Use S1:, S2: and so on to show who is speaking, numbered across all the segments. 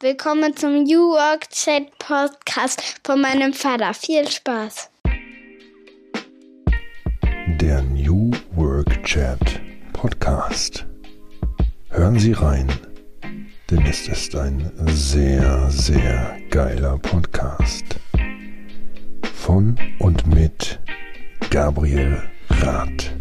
S1: Willkommen zum New Work Chat Podcast von meinem Vater. Viel Spaß.
S2: Der New Work Chat Podcast. Hören Sie rein, denn es ist ein sehr, sehr geiler Podcast. Von und mit Gabriel Rath.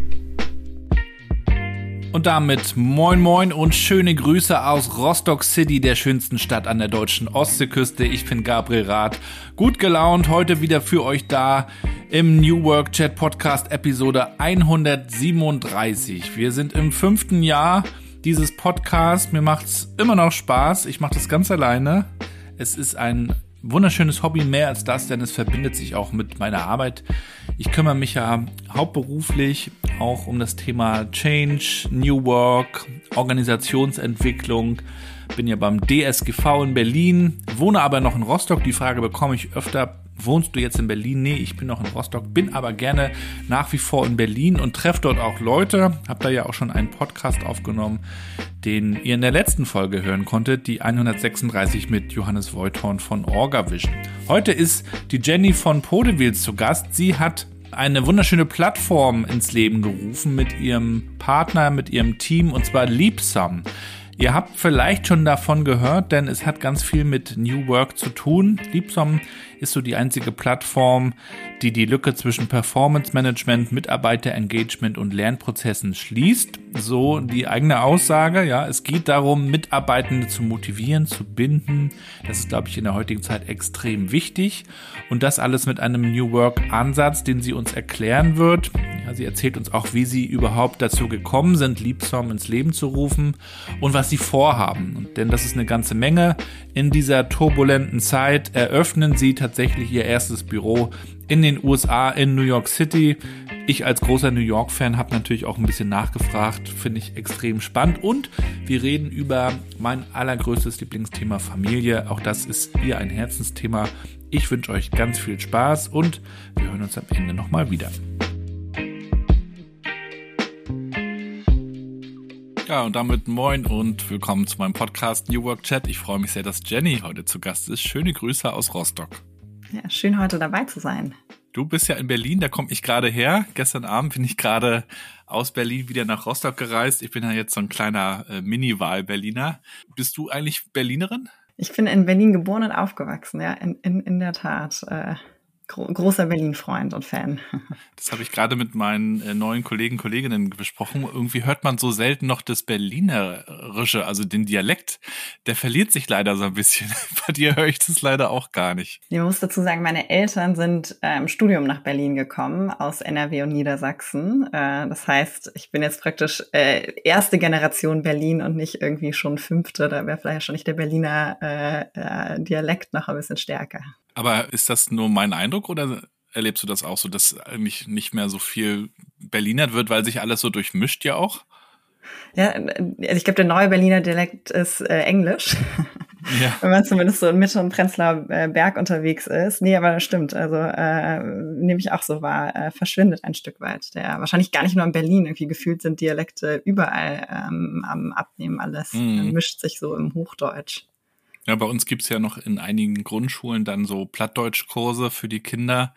S3: Und damit moin moin und schöne Grüße aus Rostock City, der schönsten Stadt an der deutschen Ostseeküste. Ich bin Gabriel Rath, gut gelaunt, heute wieder für euch da im New Work Chat Podcast Episode 137. Wir sind im fünften Jahr dieses Podcasts. Mir macht's immer noch Spaß. Ich mache das ganz alleine. Es ist ein wunderschönes Hobby, mehr als das, denn es verbindet sich auch mit meiner Arbeit. Ich kümmere mich ja hauptberuflich auch um das Thema Change, New Work, Organisationsentwicklung. Bin ja beim DSGV in Berlin, wohne aber noch in Rostock. Die Frage bekomme ich öfter. Wohnst du jetzt in Berlin? Nee, ich bin noch in Rostock, bin aber gerne nach wie vor in Berlin und treffe dort auch Leute. Hab da ja auch schon einen Podcast aufgenommen, den ihr in der letzten Folge hören konntet, die 136 mit Johannes Voithorn von OrgaVision. Heute ist die Jenny von Podewils zu Gast. Sie hat eine wunderschöne Plattform ins Leben gerufen mit ihrem Partner, mit ihrem Team und zwar Liebsam. Ihr habt vielleicht schon davon gehört, denn es hat ganz viel mit New Work zu tun. Liebsam ist so die einzige Plattform, die die Lücke zwischen Performance Management, Mitarbeiterengagement und Lernprozessen schließt. So die eigene Aussage. Ja, es geht darum, Mitarbeitende zu motivieren, zu binden. Das ist, glaube ich, in der heutigen Zeit extrem wichtig. Und das alles mit einem New Work Ansatz, den sie uns erklären wird. Ja, sie erzählt uns auch, wie sie überhaupt dazu gekommen sind, Liebsom ins Leben zu rufen und was sie vorhaben. Und denn das ist eine ganze Menge. In dieser turbulenten Zeit eröffnen sie tatsächlich ihr erstes Büro in den USA, in New York City. Ich als großer New York-Fan habe natürlich auch ein bisschen nachgefragt, finde ich extrem spannend. Und wir reden über mein allergrößtes Lieblingsthema Familie. Auch das ist ihr ein Herzensthema. Ich wünsche euch ganz viel Spaß und wir hören uns am Ende nochmal wieder. Ja, und damit moin und willkommen zu meinem Podcast New Work Chat. Ich freue mich sehr, dass Jenny heute zu Gast ist. Schöne Grüße aus Rostock.
S4: Ja, schön heute dabei zu sein.
S3: Du bist ja in Berlin, da komme ich gerade her. Gestern Abend bin ich gerade aus Berlin wieder nach Rostock gereist. Ich bin ja jetzt so ein kleiner äh, Mini-Wahl-Berliner. Bist du eigentlich Berlinerin?
S4: Ich bin in Berlin geboren und aufgewachsen, ja, in, in, in der Tat. Äh, großer Berlin-Freund und Fan.
S3: Das habe ich gerade mit meinen äh, neuen Kollegen, Kolleginnen besprochen. Irgendwie hört man so selten noch das Berlinerische, also den Dialekt. Der verliert sich leider so ein bisschen. Bei dir höre ich das leider auch gar nicht.
S4: Ich muss dazu sagen, meine Eltern sind äh, im Studium nach Berlin gekommen, aus NRW und Niedersachsen. Äh, das heißt, ich bin jetzt praktisch äh, erste Generation Berlin und nicht irgendwie schon fünfte. Da wäre vielleicht schon nicht der Berliner äh, äh, Dialekt noch ein bisschen stärker.
S3: Aber ist das nur mein Eindruck oder erlebst du das auch so, dass eigentlich nicht mehr so viel Berliner wird, weil sich alles so durchmischt ja auch?
S4: Ja, also ich glaube, der neue Berliner Dialekt ist äh, Englisch. Ja. Wenn man zumindest so in Mitte und Prenzlauer äh, Berg unterwegs ist. Nee, aber das stimmt. Also äh, nehme ich auch so wahr, äh, verschwindet ein Stück weit. Der wahrscheinlich gar nicht nur in Berlin irgendwie gefühlt sind Dialekte überall ähm, am Abnehmen. Alles mm. mischt sich so im Hochdeutsch.
S3: Ja, bei uns gibt's ja noch in einigen Grundschulen dann so Plattdeutschkurse für die Kinder.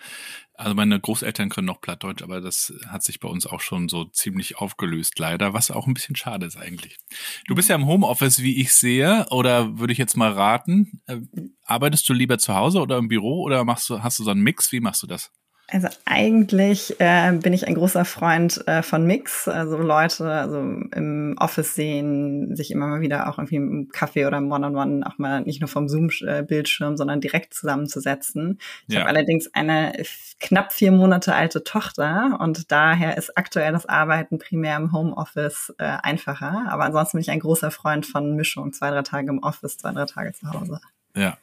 S3: Also meine Großeltern können noch Plattdeutsch, aber das hat sich bei uns auch schon so ziemlich aufgelöst, leider, was auch ein bisschen schade ist eigentlich. Du bist ja im Homeoffice, wie ich sehe, oder würde ich jetzt mal raten. Äh, arbeitest du lieber zu Hause oder im Büro oder machst du, hast du so einen Mix? Wie machst du das?
S4: Also eigentlich äh, bin ich ein großer Freund äh, von Mix. Also Leute also im Office sehen, sich immer mal wieder auch irgendwie im Café oder im One-on-One auch mal nicht nur vom Zoom-Bildschirm, sondern direkt zusammenzusetzen. Ich ja. habe allerdings eine knapp vier Monate alte Tochter und daher ist aktuell das Arbeiten primär im Homeoffice äh, einfacher. Aber ansonsten bin ich ein großer Freund von Mischung. Zwei, drei Tage im Office, zwei, drei Tage zu Hause.
S3: Ja,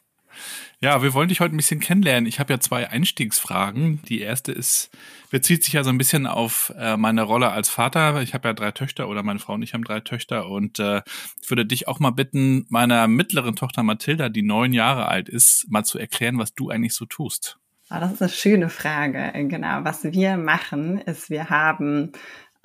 S3: ja, wir wollen dich heute ein bisschen kennenlernen. Ich habe ja zwei Einstiegsfragen. Die erste ist, bezieht sich ja so ein bisschen auf äh, meine Rolle als Vater. Ich habe ja drei Töchter oder meine Frau und ich haben drei Töchter und äh, ich würde dich auch mal bitten, meiner mittleren Tochter Mathilda, die neun Jahre alt ist, mal zu erklären, was du eigentlich so tust.
S4: Oh, das ist eine schöne Frage. Genau. Was wir machen, ist, wir haben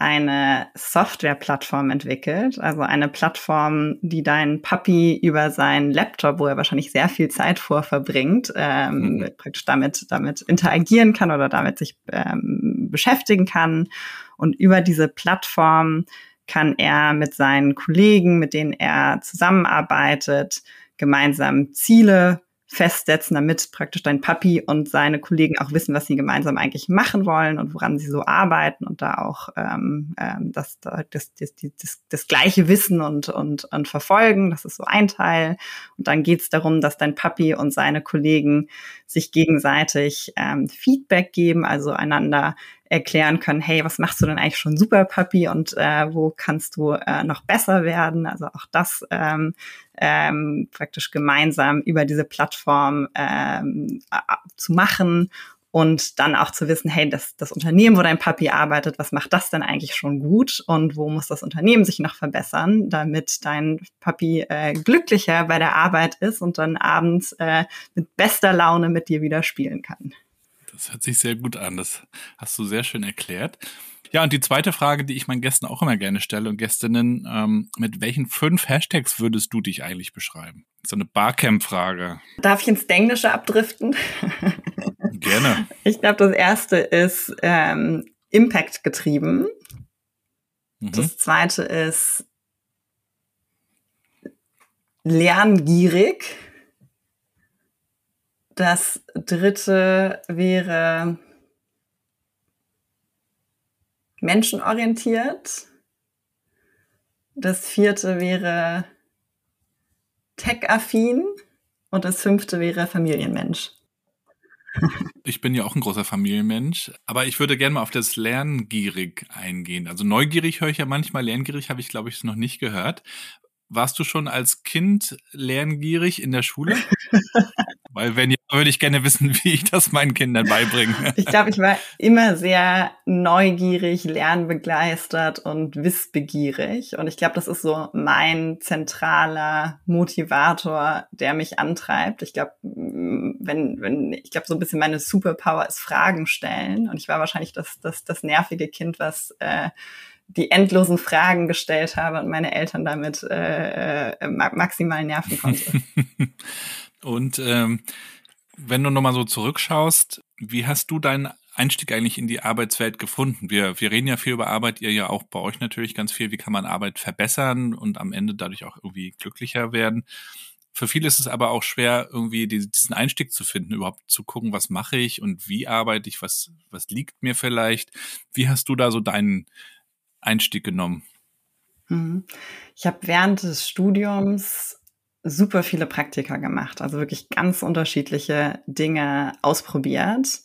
S4: eine Software-Plattform entwickelt, also eine Plattform, die dein Puppy über seinen Laptop, wo er wahrscheinlich sehr viel Zeit vor verbringt, ähm, mhm. praktisch damit, damit interagieren kann oder damit sich ähm, beschäftigen kann. Und über diese Plattform kann er mit seinen Kollegen, mit denen er zusammenarbeitet, gemeinsam Ziele festsetzen, damit praktisch dein Papi und seine Kollegen auch wissen, was sie gemeinsam eigentlich machen wollen und woran sie so arbeiten und da auch ähm, ähm, das, das, das, das, das gleiche Wissen und, und, und verfolgen. Das ist so ein Teil. Und dann geht es darum, dass dein Papi und seine Kollegen sich gegenseitig ähm, Feedback geben, also einander erklären können, hey, was machst du denn eigentlich schon super, Papi, und äh, wo kannst du äh, noch besser werden? Also auch das ähm, ähm, praktisch gemeinsam über diese Plattform ähm, zu machen und dann auch zu wissen, hey, das, das Unternehmen, wo dein Papi arbeitet, was macht das denn eigentlich schon gut und wo muss das Unternehmen sich noch verbessern, damit dein Papi äh, glücklicher bei der Arbeit ist und dann abends äh, mit bester Laune mit dir wieder spielen kann.
S3: Das hört sich sehr gut an. Das hast du sehr schön erklärt. Ja, und die zweite Frage, die ich meinen Gästen auch immer gerne stelle und Gästinnen, ähm, mit welchen fünf Hashtags würdest du dich eigentlich beschreiben? So eine Barcamp-Frage.
S4: Darf ich ins Englische abdriften?
S3: Gerne.
S4: Ich glaube, das erste ist ähm, Impact getrieben. Mhm. Das zweite ist lerngierig. Das dritte wäre menschenorientiert. Das vierte wäre tech-affin. Und das fünfte wäre Familienmensch.
S3: Ich bin ja auch ein großer Familienmensch, aber ich würde gerne mal auf das Lerngierig eingehen. Also neugierig höre ich ja manchmal, lerngierig habe ich, glaube ich, noch nicht gehört. Warst du schon als Kind lerngierig in der Schule? Weil wenn ja, würde ich gerne wissen, wie ich das meinen Kindern beibringe.
S4: Ich glaube, ich war immer sehr neugierig, lernbegeistert und wissbegierig. Und ich glaube, das ist so mein zentraler Motivator, der mich antreibt. Ich glaube, wenn, wenn, ich glaube, so ein bisschen meine Superpower ist Fragen stellen. Und ich war wahrscheinlich das, das, das nervige Kind, was äh, die endlosen Fragen gestellt habe und meine Eltern damit äh, äh maximal nerven konnte.
S3: und ähm, wenn du nochmal so zurückschaust, wie hast du deinen Einstieg eigentlich in die Arbeitswelt gefunden? Wir, wir reden ja viel über Arbeit, ihr ja auch bei euch natürlich ganz viel. Wie kann man Arbeit verbessern und am Ende dadurch auch irgendwie glücklicher werden? Für viele ist es aber auch schwer, irgendwie diesen Einstieg zu finden, überhaupt zu gucken, was mache ich und wie arbeite ich, was, was liegt mir vielleicht. Wie hast du da so deinen Einstieg genommen?
S4: Mhm. Ich habe während des Studiums super viele Praktika gemacht, also wirklich ganz unterschiedliche Dinge ausprobiert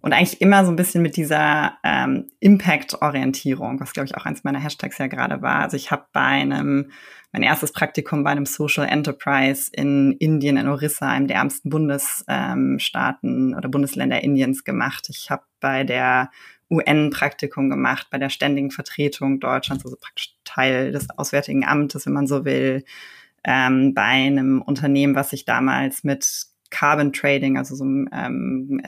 S4: und eigentlich immer so ein bisschen mit dieser ähm, Impact-Orientierung, was glaube ich auch eins meiner Hashtags ja gerade war. Also ich habe bei einem mein erstes Praktikum bei einem Social Enterprise in Indien, in Orissa, einem der ärmsten Bundesstaaten ähm, oder Bundesländer Indiens gemacht. Ich habe bei der UN-Praktikum gemacht, bei der ständigen Vertretung Deutschlands, also praktisch Teil des Auswärtigen Amtes, wenn man so will, ähm, bei einem Unternehmen, was sich damals mit Carbon Trading, also so ähm,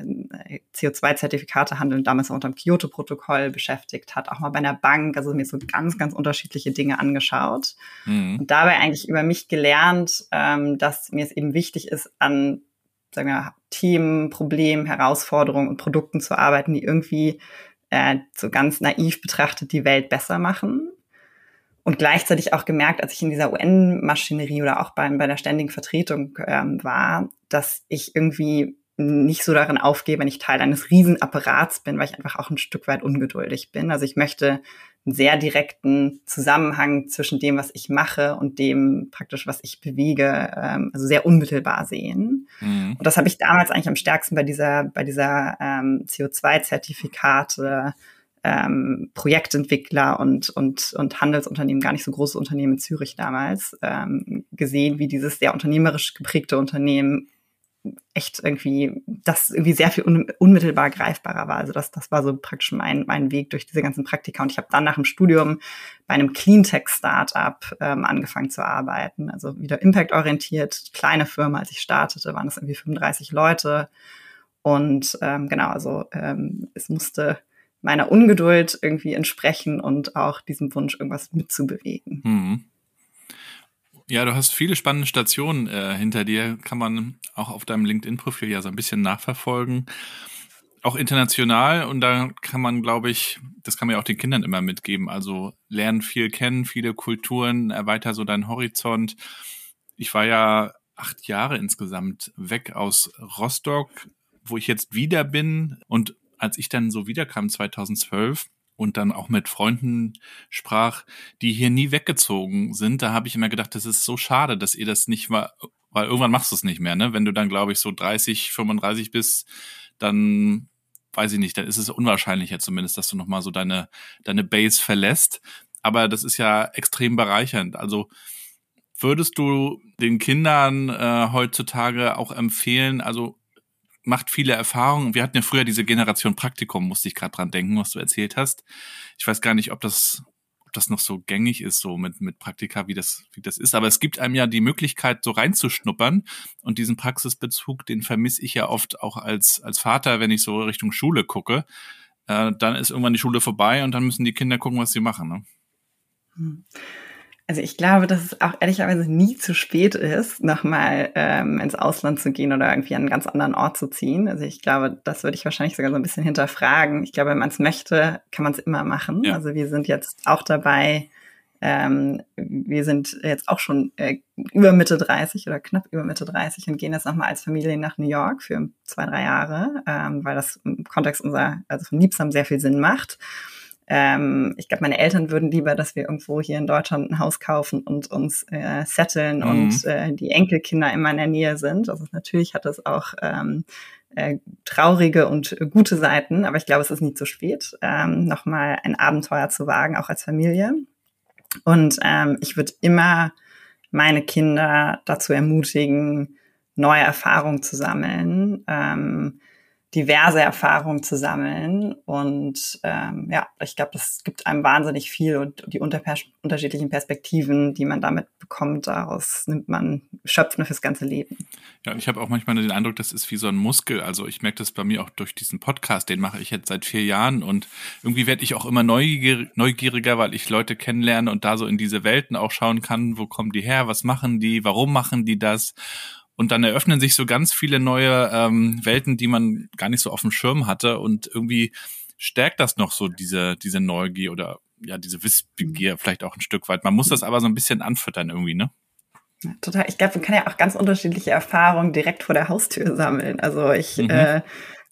S4: CO2-Zertifikate handeln, damals auch unter dem Kyoto-Protokoll beschäftigt hat, auch mal bei einer Bank, also mir so ganz, ganz unterschiedliche Dinge angeschaut mhm. und dabei eigentlich über mich gelernt, ähm, dass mir es eben wichtig ist, an sagen wir, Themen, Problemen, Herausforderungen und Produkten zu arbeiten, die irgendwie äh, so ganz naiv betrachtet die Welt besser machen. Und gleichzeitig auch gemerkt, als ich in dieser UN-Maschinerie oder auch beim, bei der ständigen Vertretung ähm, war, dass ich irgendwie nicht so darin aufgehe, wenn ich Teil eines Riesenapparats bin, weil ich einfach auch ein Stück weit ungeduldig bin. Also ich möchte einen sehr direkten Zusammenhang zwischen dem, was ich mache und dem praktisch, was ich bewege, ähm, also sehr unmittelbar sehen. Mhm. Und das habe ich damals eigentlich am stärksten bei dieser, bei dieser ähm, CO2-Zertifikate, ähm, Projektentwickler und, und, und Handelsunternehmen, gar nicht so große Unternehmen in Zürich damals, ähm, gesehen, wie dieses sehr unternehmerisch geprägte Unternehmen echt irgendwie, das irgendwie sehr viel un unmittelbar greifbarer war. Also das, das war so praktisch mein, mein Weg durch diese ganzen Praktika. Und ich habe dann nach dem Studium bei einem Cleantech-Startup ähm, angefangen zu arbeiten. Also wieder impactorientiert, kleine Firma. Als ich startete, waren es irgendwie 35 Leute. Und ähm, genau, also ähm, es musste meiner Ungeduld irgendwie entsprechen und auch diesem Wunsch, irgendwas mitzubewegen. Mhm.
S3: Ja, du hast viele spannende Stationen äh, hinter dir, kann man auch auf deinem LinkedIn-Profil ja so ein bisschen nachverfolgen. Auch international und da kann man, glaube ich, das kann man ja auch den Kindern immer mitgeben. Also lernen viel kennen, viele Kulturen, erweiter so deinen Horizont. Ich war ja acht Jahre insgesamt weg aus Rostock, wo ich jetzt wieder bin. Und als ich dann so wiederkam 2012, und dann auch mit Freunden sprach, die hier nie weggezogen sind, da habe ich immer gedacht, das ist so schade, dass ihr das nicht mal, weil irgendwann machst du es nicht mehr, ne? Wenn du dann, glaube ich, so 30, 35 bist, dann weiß ich nicht, dann ist es unwahrscheinlicher zumindest, dass du nochmal so deine, deine Base verlässt. Aber das ist ja extrem bereichernd. Also würdest du den Kindern äh, heutzutage auch empfehlen, also macht viele Erfahrungen. Wir hatten ja früher diese Generation Praktikum, musste ich gerade dran denken, was du erzählt hast. Ich weiß gar nicht, ob das, ob das noch so gängig ist, so mit, mit Praktika, wie das, wie das ist. Aber es gibt einem ja die Möglichkeit, so reinzuschnuppern. Und diesen Praxisbezug, den vermisse ich ja oft auch als, als Vater, wenn ich so Richtung Schule gucke. Äh, dann ist irgendwann die Schule vorbei und dann müssen die Kinder gucken, was sie machen. Ne?
S4: Hm. Also ich glaube, dass es auch ehrlicherweise nie zu spät ist, nochmal ähm, ins Ausland zu gehen oder irgendwie an einen ganz anderen Ort zu ziehen. Also ich glaube, das würde ich wahrscheinlich sogar so ein bisschen hinterfragen. Ich glaube, wenn man es möchte, kann man es immer machen. Ja. Also wir sind jetzt auch dabei, ähm, wir sind jetzt auch schon äh, über Mitte 30 oder knapp über Mitte 30 und gehen jetzt nochmal als Familie nach New York für zwei, drei Jahre, ähm, weil das im Kontext unserer, also von Liebsam sehr viel Sinn macht. Ähm, ich glaube, meine Eltern würden lieber, dass wir irgendwo hier in Deutschland ein Haus kaufen und uns äh, setteln mhm. und äh, die Enkelkinder immer in der Nähe sind. Also natürlich hat das auch ähm, äh, traurige und gute Seiten, aber ich glaube, es ist nie zu spät, ähm, nochmal ein Abenteuer zu wagen, auch als Familie. Und ähm, ich würde immer meine Kinder dazu ermutigen, neue Erfahrungen zu sammeln. Ähm, diverse Erfahrungen zu sammeln. Und ähm, ja, ich glaube, das gibt einem wahnsinnig viel und die unterschiedlichen Perspektiven, die man damit bekommt, daraus nimmt man Schöpfen fürs ganze Leben.
S3: Ja, ich habe auch manchmal den Eindruck, das ist wie so ein Muskel. Also ich merke das bei mir auch durch diesen Podcast, den mache ich jetzt seit vier Jahren und irgendwie werde ich auch immer neugieriger, weil ich Leute kennenlerne und da so in diese Welten auch schauen kann, wo kommen die her, was machen die, warum machen die das? Und dann eröffnen sich so ganz viele neue ähm, Welten, die man gar nicht so auf dem Schirm hatte. Und irgendwie stärkt das noch so diese, diese Neugier oder ja, diese Wissbegier vielleicht auch ein Stück weit. Man muss das aber so ein bisschen anfüttern irgendwie, ne?
S4: total. Ich glaube, man kann ja auch ganz unterschiedliche Erfahrungen direkt vor der Haustür sammeln. Also ich mhm. äh,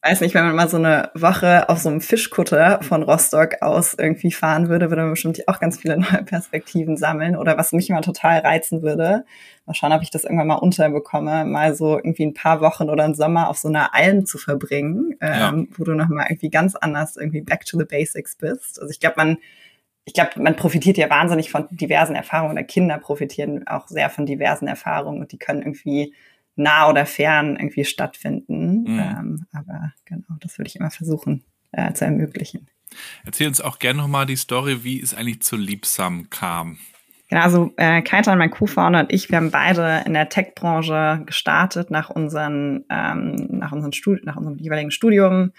S4: weiß nicht, wenn man mal so eine Woche auf so einem Fischkutter von Rostock aus irgendwie fahren würde, würde man bestimmt auch ganz viele neue Perspektiven sammeln. Oder was mich mal total reizen würde, mal schauen, ob ich das irgendwann mal unterbekomme, mal so irgendwie ein paar Wochen oder einen Sommer auf so einer Alm zu verbringen, ja. ähm, wo du nochmal irgendwie ganz anders irgendwie back to the basics bist. Also ich glaube, man ich glaube, man profitiert ja wahnsinnig von diversen Erfahrungen. Oder Kinder profitieren auch sehr von diversen Erfahrungen und die können irgendwie nah oder fern irgendwie stattfinden. Mhm. Ähm, aber genau, das würde ich immer versuchen äh, zu ermöglichen.
S3: Erzähl uns auch gerne nochmal die Story, wie es eigentlich zu Liebsam kam.
S4: Genau, also äh, Kaitan, mein Co-Founder und ich, wir haben beide in der Tech-Branche gestartet nach unseren, ähm, nach, unseren Studi nach unserem jeweiligen Studium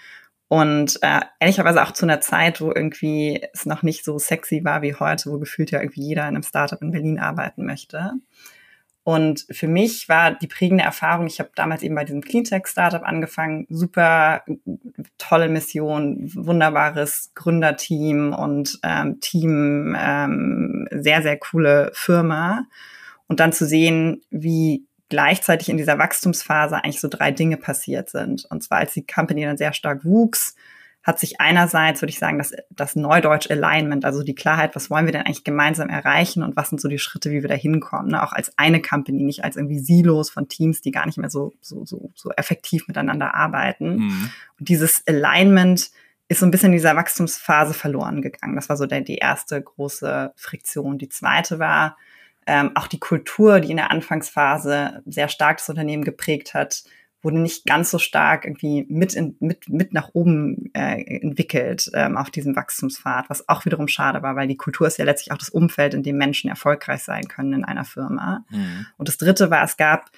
S4: und äh, ehrlicherweise auch zu einer Zeit, wo irgendwie es noch nicht so sexy war wie heute, wo gefühlt ja irgendwie jeder in einem Startup in Berlin arbeiten möchte. Und für mich war die prägende Erfahrung, ich habe damals eben bei diesem Cleantech-Startup angefangen, super tolle Mission, wunderbares Gründerteam und ähm, Team, ähm, sehr, sehr coole Firma. Und dann zu sehen, wie gleichzeitig in dieser Wachstumsphase eigentlich so drei Dinge passiert sind. Und zwar, als die Company dann sehr stark wuchs, hat sich einerseits, würde ich sagen, das, das Neudeutsch Alignment, also die Klarheit, was wollen wir denn eigentlich gemeinsam erreichen und was sind so die Schritte, wie wir da hinkommen, ne? auch als eine Company, nicht als irgendwie Silos von Teams, die gar nicht mehr so, so, so, so effektiv miteinander arbeiten. Mhm. Und dieses Alignment ist so ein bisschen in dieser Wachstumsphase verloren gegangen. Das war so der, die erste große Friktion. Die zweite war ähm, auch die Kultur, die in der Anfangsphase sehr stark das Unternehmen geprägt hat, wurde nicht ganz so stark irgendwie mit, in, mit, mit nach oben äh, entwickelt ähm, auf diesem Wachstumspfad, was auch wiederum schade war, weil die Kultur ist ja letztlich auch das Umfeld, in dem Menschen erfolgreich sein können in einer Firma. Mhm. Und das Dritte war, es gab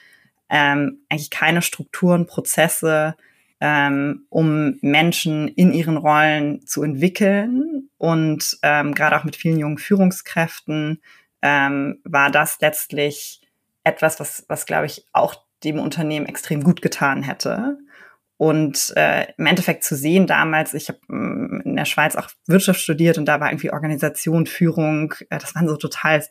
S4: ähm, eigentlich keine Strukturen, Prozesse, ähm, um Menschen in ihren Rollen zu entwickeln. Und ähm, gerade auch mit vielen jungen Führungskräften ähm, war das letztlich etwas, was, was glaube ich, auch dem Unternehmen extrem gut getan hätte. Und äh, im Endeffekt zu sehen damals, ich habe mm, in der Schweiz auch Wirtschaft studiert und da war irgendwie Organisation, Führung, äh, das waren so total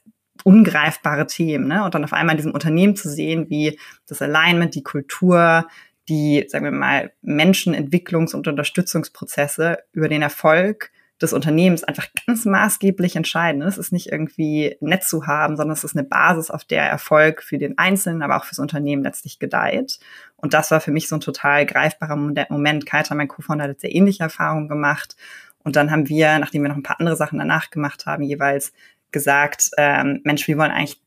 S4: ungreifbare Themen. Ne? Und dann auf einmal in diesem Unternehmen zu sehen, wie das Alignment, die Kultur, die, sagen wir mal, Menschenentwicklungs- und Unterstützungsprozesse über den Erfolg des Unternehmens einfach ganz maßgeblich entscheiden. Es ist nicht irgendwie nett zu haben, sondern es ist eine Basis, auf der Erfolg für den Einzelnen, aber auch fürs Unternehmen letztlich gedeiht. Und das war für mich so ein total greifbarer Moment. Kaita, mein Co-Founder, hat sehr ähnliche Erfahrungen gemacht. Und dann haben wir, nachdem wir noch ein paar andere Sachen danach gemacht haben, jeweils gesagt, ähm, Mensch, wir wollen eigentlich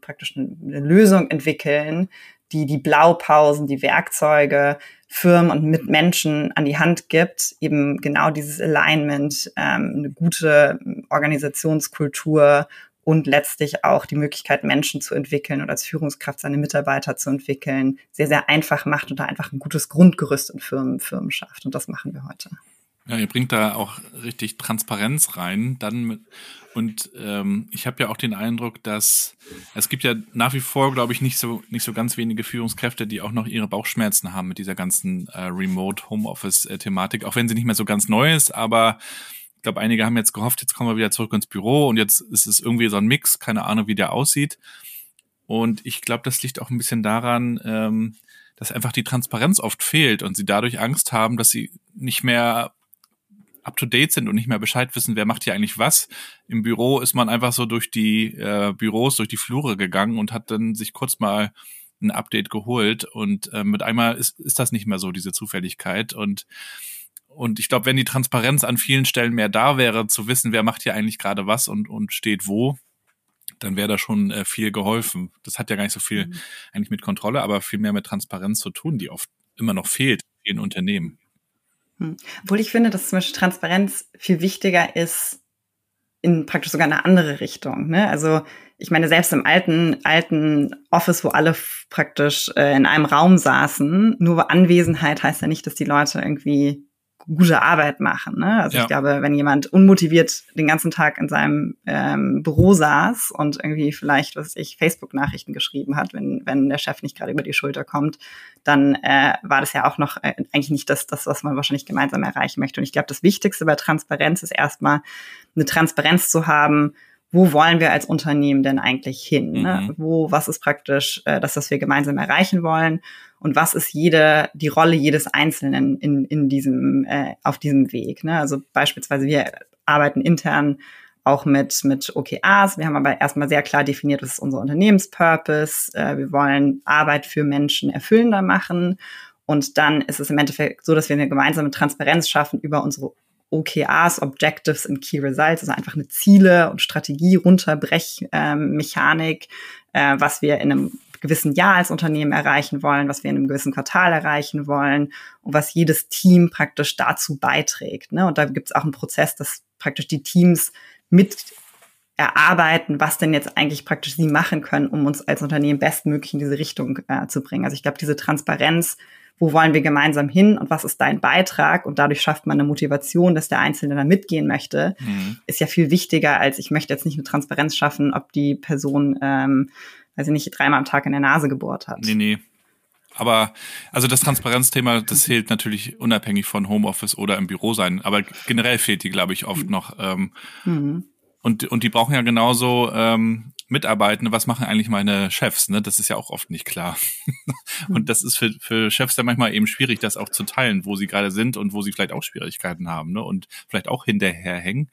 S4: praktisch eine Lösung entwickeln, die die Blaupausen, die Werkzeuge Firmen und mit Menschen an die Hand gibt, eben genau dieses Alignment, ähm, eine gute Organisationskultur und letztlich auch die Möglichkeit, Menschen zu entwickeln und als Führungskraft seine Mitarbeiter zu entwickeln, sehr, sehr einfach macht und da einfach ein gutes Grundgerüst in Firmen, Firmen schafft. Und das machen wir heute.
S3: Ja, ihr bringt da auch richtig Transparenz rein. Dann mit, und ähm, ich habe ja auch den Eindruck, dass es gibt ja nach wie vor, glaube ich, nicht so nicht so ganz wenige Führungskräfte, die auch noch ihre Bauchschmerzen haben mit dieser ganzen äh, Remote Homeoffice äh, auch wenn sie nicht mehr so ganz neu ist. Aber ich glaube, einige haben jetzt gehofft, jetzt kommen wir wieder zurück ins Büro und jetzt ist es irgendwie so ein Mix, keine Ahnung, wie der aussieht. Und ich glaube, das liegt auch ein bisschen daran, ähm, dass einfach die Transparenz oft fehlt und sie dadurch Angst haben, dass sie nicht mehr up-to-date sind und nicht mehr Bescheid wissen, wer macht hier eigentlich was. Im Büro ist man einfach so durch die äh, Büros, durch die Flure gegangen und hat dann sich kurz mal ein Update geholt und äh, mit einmal ist, ist das nicht mehr so, diese Zufälligkeit und und ich glaube, wenn die Transparenz an vielen Stellen mehr da wäre, zu wissen, wer macht hier eigentlich gerade was und, und steht wo, dann wäre da schon äh, viel geholfen. Das hat ja gar nicht so viel mhm. eigentlich mit Kontrolle, aber viel mehr mit Transparenz zu tun, die oft immer noch fehlt in Unternehmen.
S4: Hm. Obwohl ich finde, dass zum Beispiel Transparenz viel wichtiger ist in praktisch sogar eine andere Richtung. Ne? Also ich meine, selbst im alten, alten Office, wo alle praktisch äh, in einem Raum saßen, nur Anwesenheit heißt ja nicht, dass die Leute irgendwie gute Arbeit machen. Ne? Also ja. ich glaube, wenn jemand unmotiviert den ganzen Tag in seinem ähm, Büro saß und irgendwie vielleicht, was ich, Facebook-Nachrichten geschrieben hat, wenn, wenn der Chef nicht gerade über die Schulter kommt, dann äh, war das ja auch noch äh, eigentlich nicht das, das, was man wahrscheinlich gemeinsam erreichen möchte. Und ich glaube, das Wichtigste bei Transparenz ist erstmal eine Transparenz zu haben, wo wollen wir als Unternehmen denn eigentlich hin? Ne? Mhm. Wo, was ist praktisch äh, das, was wir gemeinsam erreichen wollen? Und was ist jede, die Rolle jedes Einzelnen in, in diesem, äh, auf diesem Weg? Ne? Also beispielsweise wir arbeiten intern auch mit, mit OKRs. Wir haben aber erstmal sehr klar definiert, was ist unser Unternehmenspurpose. Äh, wir wollen Arbeit für Menschen erfüllender machen. Und dann ist es im Endeffekt so, dass wir eine gemeinsame Transparenz schaffen über unsere OKRs, Objectives and Key Results, also einfach eine Ziele und Strategie, Runterbrechmechanik, äh, äh, was wir in einem gewissen Jahr als Unternehmen erreichen wollen, was wir in einem gewissen Quartal erreichen wollen und was jedes Team praktisch dazu beiträgt. Ne? Und da gibt es auch einen Prozess, dass praktisch die Teams mit erarbeiten, was denn jetzt eigentlich praktisch sie machen können, um uns als Unternehmen bestmöglich in diese Richtung äh, zu bringen. Also ich glaube, diese Transparenz wo wollen wir gemeinsam hin und was ist dein Beitrag und dadurch schafft man eine Motivation, dass der Einzelne da mitgehen möchte, mhm. ist ja viel wichtiger, als ich möchte jetzt nicht eine Transparenz schaffen, ob die Person, ähm, ich nicht, dreimal am Tag in der Nase gebohrt hat.
S3: Nee, nee. Aber also das Transparenzthema, das zählt natürlich unabhängig von Homeoffice oder im Büro sein. Aber generell fehlt die, glaube ich, oft mhm. noch. Ähm, mhm. und, und die brauchen ja genauso ähm, Mitarbeitende, was machen eigentlich meine Chefs? Ne? Das ist ja auch oft nicht klar. und das ist für, für Chefs dann manchmal eben schwierig, das auch zu teilen, wo sie gerade sind und wo sie vielleicht auch Schwierigkeiten haben ne? und vielleicht auch hinterherhängen.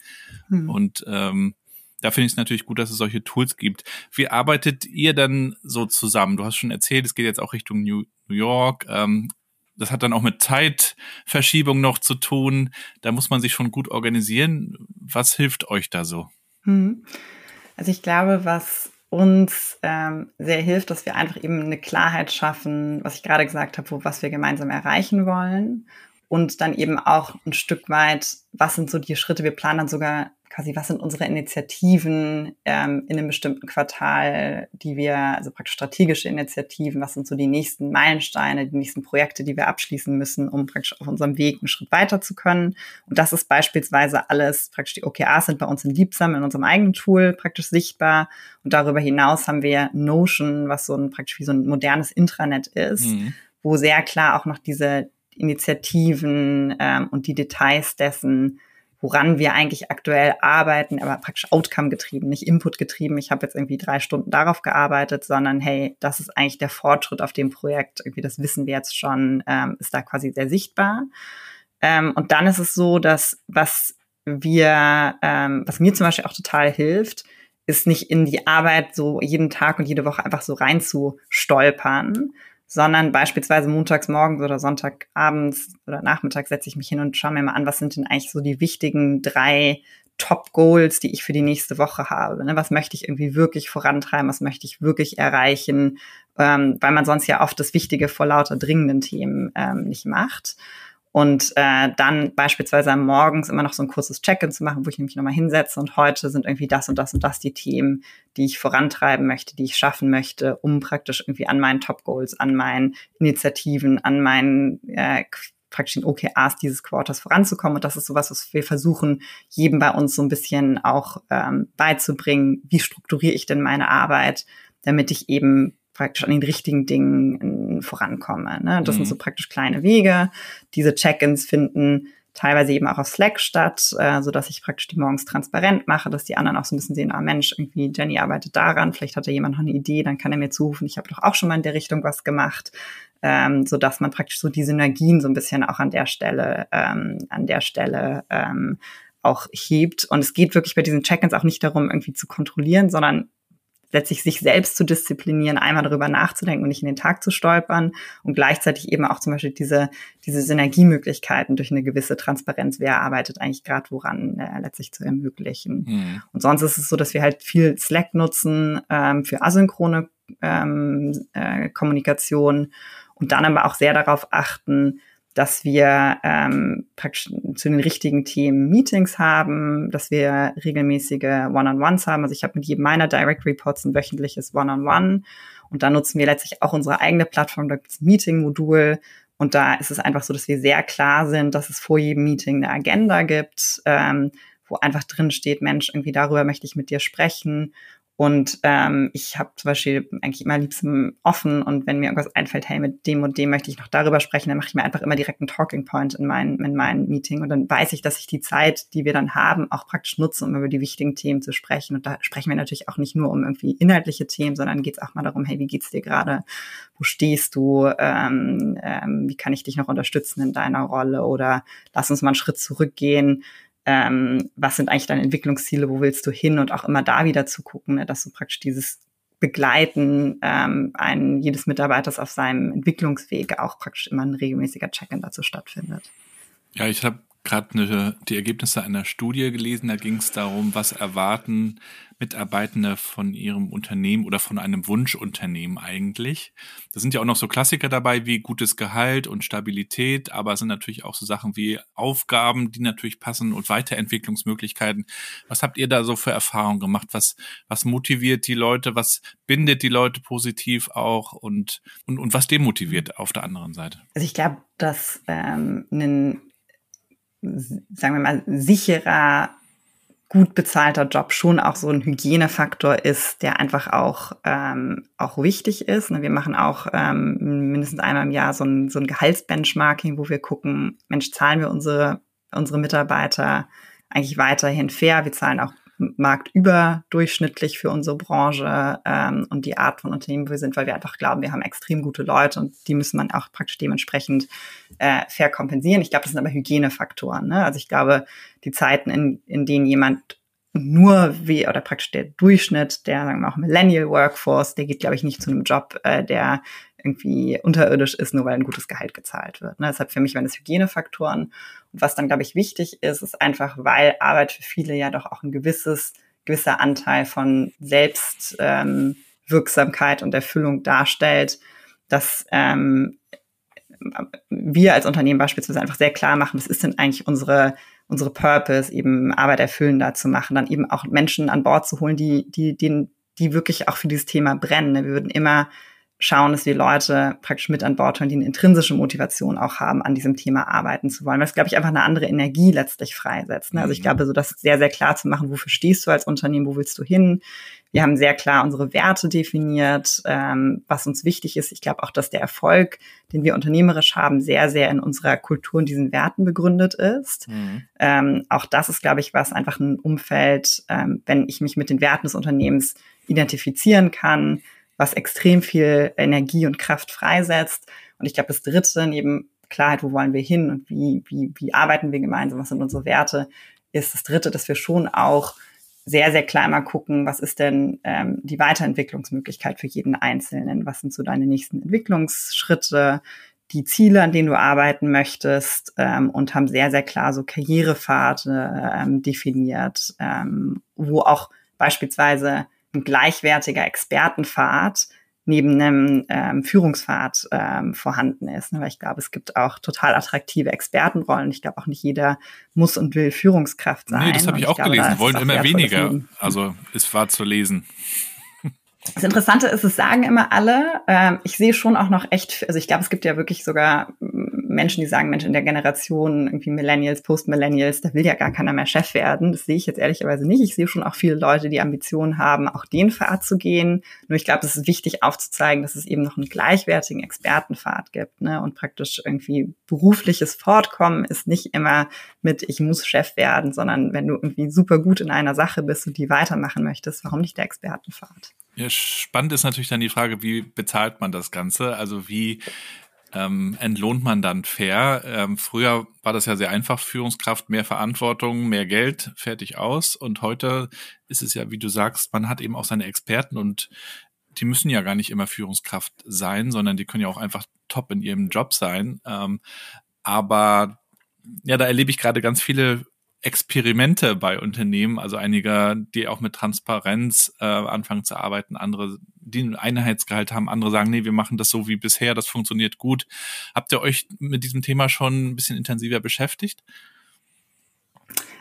S3: Mhm. Und ähm, da finde ich es natürlich gut, dass es solche Tools gibt. Wie arbeitet ihr dann so zusammen? Du hast schon erzählt, es geht jetzt auch Richtung New, New York. Ähm, das hat dann auch mit Zeitverschiebung noch zu tun. Da muss man sich schon gut organisieren. Was hilft euch da so?
S4: Hm. Also ich glaube, was uns ähm, sehr hilft, dass wir einfach eben eine Klarheit schaffen, was ich gerade gesagt habe, was wir gemeinsam erreichen wollen und dann eben auch ein Stück weit, was sind so die Schritte, wir planen dann sogar quasi, was sind unsere Initiativen ähm, in einem bestimmten Quartal, die wir, also praktisch strategische Initiativen, was sind so die nächsten Meilensteine, die nächsten Projekte, die wir abschließen müssen, um praktisch auf unserem Weg einen Schritt weiter zu können. Und das ist beispielsweise alles, praktisch die OKRs sind bei uns in Liebsam, in unserem eigenen Tool praktisch sichtbar. Und darüber hinaus haben wir Notion, was so ein praktisch wie so ein modernes Intranet ist, mhm. wo sehr klar auch noch diese Initiativen ähm, und die Details dessen woran wir eigentlich aktuell arbeiten, aber praktisch Outcome getrieben, nicht Input getrieben. Ich habe jetzt irgendwie drei Stunden darauf gearbeitet, sondern hey, das ist eigentlich der Fortschritt auf dem Projekt. Irgendwie das wissen wir jetzt schon, ähm, ist da quasi sehr sichtbar. Ähm, und dann ist es so, dass was wir, ähm, was mir zum Beispiel auch total hilft, ist nicht in die Arbeit so jeden Tag und jede Woche einfach so rein zu stolpern, sondern beispielsweise montags morgens oder Sonntagabends oder nachmittags setze ich mich hin und schaue mir mal an, was sind denn eigentlich so die wichtigen drei Top Goals, die ich für die nächste Woche habe. Ne? Was möchte ich irgendwie wirklich vorantreiben? Was möchte ich wirklich erreichen? Ähm, weil man sonst ja oft das Wichtige vor lauter dringenden Themen ähm, nicht macht. Und äh, dann beispielsweise Morgens immer noch so ein kurzes Check-in zu machen, wo ich mich nochmal hinsetze und heute sind irgendwie das und das und das die Themen, die ich vorantreiben möchte, die ich schaffen möchte, um praktisch irgendwie an meinen Top-Goals, an meinen Initiativen, an meinen äh, praktisch den OKRs dieses Quarters voranzukommen. Und das ist sowas, was wir versuchen, jedem bei uns so ein bisschen auch ähm, beizubringen. Wie strukturiere ich denn meine Arbeit, damit ich eben praktisch an den richtigen Dingen äh, vorankomme. Ne? Das mhm. sind so praktisch kleine Wege. Diese Check-ins finden teilweise eben auch auf Slack statt, äh, so dass ich praktisch die morgens transparent mache, dass die anderen auch so ein bisschen sehen, ah Mensch, irgendwie Jenny arbeitet daran, vielleicht hat da jemand noch eine Idee, dann kann er mir zurufen, ich habe doch auch schon mal in der Richtung was gemacht, ähm, so dass man praktisch so die Synergien so ein bisschen auch an der Stelle, ähm, an der Stelle ähm, auch hebt. Und es geht wirklich bei diesen Check-ins auch nicht darum, irgendwie zu kontrollieren, sondern letztlich sich selbst zu disziplinieren, einmal darüber nachzudenken und nicht in den Tag zu stolpern und gleichzeitig eben auch zum Beispiel diese, diese Synergiemöglichkeiten durch eine gewisse Transparenz, wer arbeitet eigentlich gerade woran, äh, letztlich zu ermöglichen. Mhm. Und sonst ist es so, dass wir halt viel Slack nutzen ähm, für asynchrone ähm, äh, Kommunikation und dann aber auch sehr darauf achten, dass wir ähm, praktisch zu den richtigen Themen Meetings haben, dass wir regelmäßige One-on-Ones haben. Also ich habe mit jedem meiner Direct Reports ein wöchentliches One-on-One. Und da nutzen wir letztlich auch unsere eigene Plattform, da gibt ein Meeting-Modul. Und da ist es einfach so, dass wir sehr klar sind, dass es vor jedem Meeting eine Agenda gibt, ähm, wo einfach drin steht, Mensch, irgendwie darüber möchte ich mit dir sprechen und ähm, ich habe zum Beispiel eigentlich immer liebsten offen und wenn mir irgendwas einfällt, hey, mit dem und dem möchte ich noch darüber sprechen, dann mache ich mir einfach immer direkt einen Talking Point in mein, in mein Meeting und dann weiß ich, dass ich die Zeit, die wir dann haben, auch praktisch nutze, um über die wichtigen Themen zu sprechen. Und da sprechen wir natürlich auch nicht nur um irgendwie inhaltliche Themen, sondern geht es auch mal darum, hey, wie geht's dir gerade? Wo stehst du? Ähm, ähm, wie kann ich dich noch unterstützen in deiner Rolle? Oder lass uns mal einen Schritt zurückgehen ähm, was sind eigentlich deine Entwicklungsziele, wo willst du hin und auch immer da wieder zu gucken, ne, dass du praktisch dieses Begleiten ähm, ein, jedes Mitarbeiters auf seinem Entwicklungsweg auch praktisch immer ein regelmäßiger Check-in dazu stattfindet.
S3: Ja, ich habe gerade die Ergebnisse einer Studie gelesen, da ging es darum, was erwarten Mitarbeitende von ihrem Unternehmen oder von einem Wunschunternehmen eigentlich. Da sind ja auch noch so Klassiker dabei wie gutes Gehalt und Stabilität, aber es sind natürlich auch so Sachen wie Aufgaben, die natürlich passen und Weiterentwicklungsmöglichkeiten. Was habt ihr da so für Erfahrungen gemacht? Was, was motiviert die Leute? Was bindet die Leute positiv auch und, und, und was demotiviert auf der anderen Seite?
S4: Also ich glaube, dass ähm, ein sagen wir mal, sicherer gut bezahlter Job schon auch so ein Hygienefaktor ist, der einfach auch, ähm, auch wichtig ist. Ne, wir machen auch ähm, mindestens einmal im Jahr so ein, so ein Gehaltsbenchmarking, wo wir gucken, Mensch, zahlen wir unsere, unsere Mitarbeiter eigentlich weiterhin fair? Wir zahlen auch marktüberdurchschnittlich für unsere Branche ähm, und die Art von Unternehmen, wo wir sind, weil wir einfach glauben, wir haben extrem gute Leute und die müssen man auch praktisch dementsprechend äh, fair kompensieren. Ich glaube, das sind aber Hygienefaktoren. Ne? Also ich glaube, die Zeiten, in, in denen jemand nur wie oder praktisch der Durchschnitt der sagen wir auch Millennial Workforce, der geht glaube ich nicht zu einem Job, äh, der irgendwie unterirdisch ist, nur weil ein gutes Gehalt gezahlt wird. Ne? Deshalb für mich waren das Hygienefaktoren. Und was dann, glaube ich, wichtig ist, ist einfach, weil Arbeit für viele ja doch auch ein gewisses, gewisser Anteil von Selbstwirksamkeit ähm, und Erfüllung darstellt, dass ähm, wir als Unternehmen beispielsweise einfach sehr klar machen, was ist denn eigentlich unsere, unsere Purpose, eben Arbeit erfüllender zu machen, dann eben auch Menschen an Bord zu holen, die, die, die, die wirklich auch für dieses Thema brennen. Ne? Wir würden immer schauen, dass wir Leute praktisch mit an Bord holen, die eine intrinsische Motivation auch haben, an diesem Thema arbeiten zu wollen. Weil es, glaube ich, einfach eine andere Energie letztlich freisetzt. Ne? Also ich mhm. glaube, so das sehr, sehr klar zu machen, wofür stehst du als Unternehmen, wo willst du hin? Wir haben sehr klar unsere Werte definiert, ähm, was uns wichtig ist. Ich glaube auch, dass der Erfolg, den wir unternehmerisch haben, sehr, sehr in unserer Kultur und diesen Werten begründet ist. Mhm. Ähm, auch das ist, glaube ich, was einfach ein Umfeld, ähm, wenn ich mich mit den Werten des Unternehmens identifizieren kann, was extrem viel Energie und Kraft freisetzt. Und ich glaube, das Dritte, neben Klarheit, wo wollen wir hin und wie, wie, wie arbeiten wir gemeinsam, was sind unsere Werte, ist das Dritte, dass wir schon auch sehr, sehr klar mal gucken, was ist denn ähm, die Weiterentwicklungsmöglichkeit für jeden Einzelnen? Was sind so deine nächsten Entwicklungsschritte, die Ziele, an denen du arbeiten möchtest ähm, und haben sehr, sehr klar so Karrierepfade ähm, definiert, ähm, wo auch beispielsweise ein gleichwertiger Expertenpfad neben einem ähm, Führungspfad ähm, vorhanden ist. Ne? Weil ich glaube, es gibt auch total attraktive Expertenrollen. Ich glaube auch nicht jeder muss und will Führungskraft sein. Nee,
S3: das habe ich, ich auch glaube, gelesen. Wollen immer weniger. Also es war zu lesen.
S4: Das Interessante ist, es sagen immer alle. Ähm, ich sehe schon auch noch echt, also ich glaube, es gibt ja wirklich sogar Menschen, die sagen, Mensch, in der Generation, irgendwie Millennials, Post-Millennials, da will ja gar keiner mehr Chef werden. Das sehe ich jetzt ehrlicherweise nicht. Ich sehe schon auch viele Leute, die Ambitionen haben, auch den Pfad zu gehen. Nur ich glaube, es ist wichtig aufzuzeigen, dass es eben noch einen gleichwertigen Expertenpfad gibt. Ne? Und praktisch irgendwie berufliches Fortkommen ist nicht immer mit, ich muss Chef werden, sondern wenn du irgendwie super gut in einer Sache bist und die weitermachen möchtest, warum nicht der Expertenpfad?
S3: Ja, spannend ist natürlich dann die Frage, wie bezahlt man das Ganze? Also wie ähm, entlohnt man dann fair? Ähm, früher war das ja sehr einfach, Führungskraft, mehr Verantwortung, mehr Geld, fertig aus. Und heute ist es ja, wie du sagst, man hat eben auch seine Experten und die müssen ja gar nicht immer Führungskraft sein, sondern die können ja auch einfach top in ihrem Job sein. Ähm, aber ja, da erlebe ich gerade ganz viele Experimente bei Unternehmen, also einige, die auch mit Transparenz äh, anfangen zu arbeiten, andere, die einen Einheitsgehalt haben, andere sagen, nee, wir machen das so wie bisher, das funktioniert gut. Habt ihr euch mit diesem Thema schon ein bisschen intensiver beschäftigt?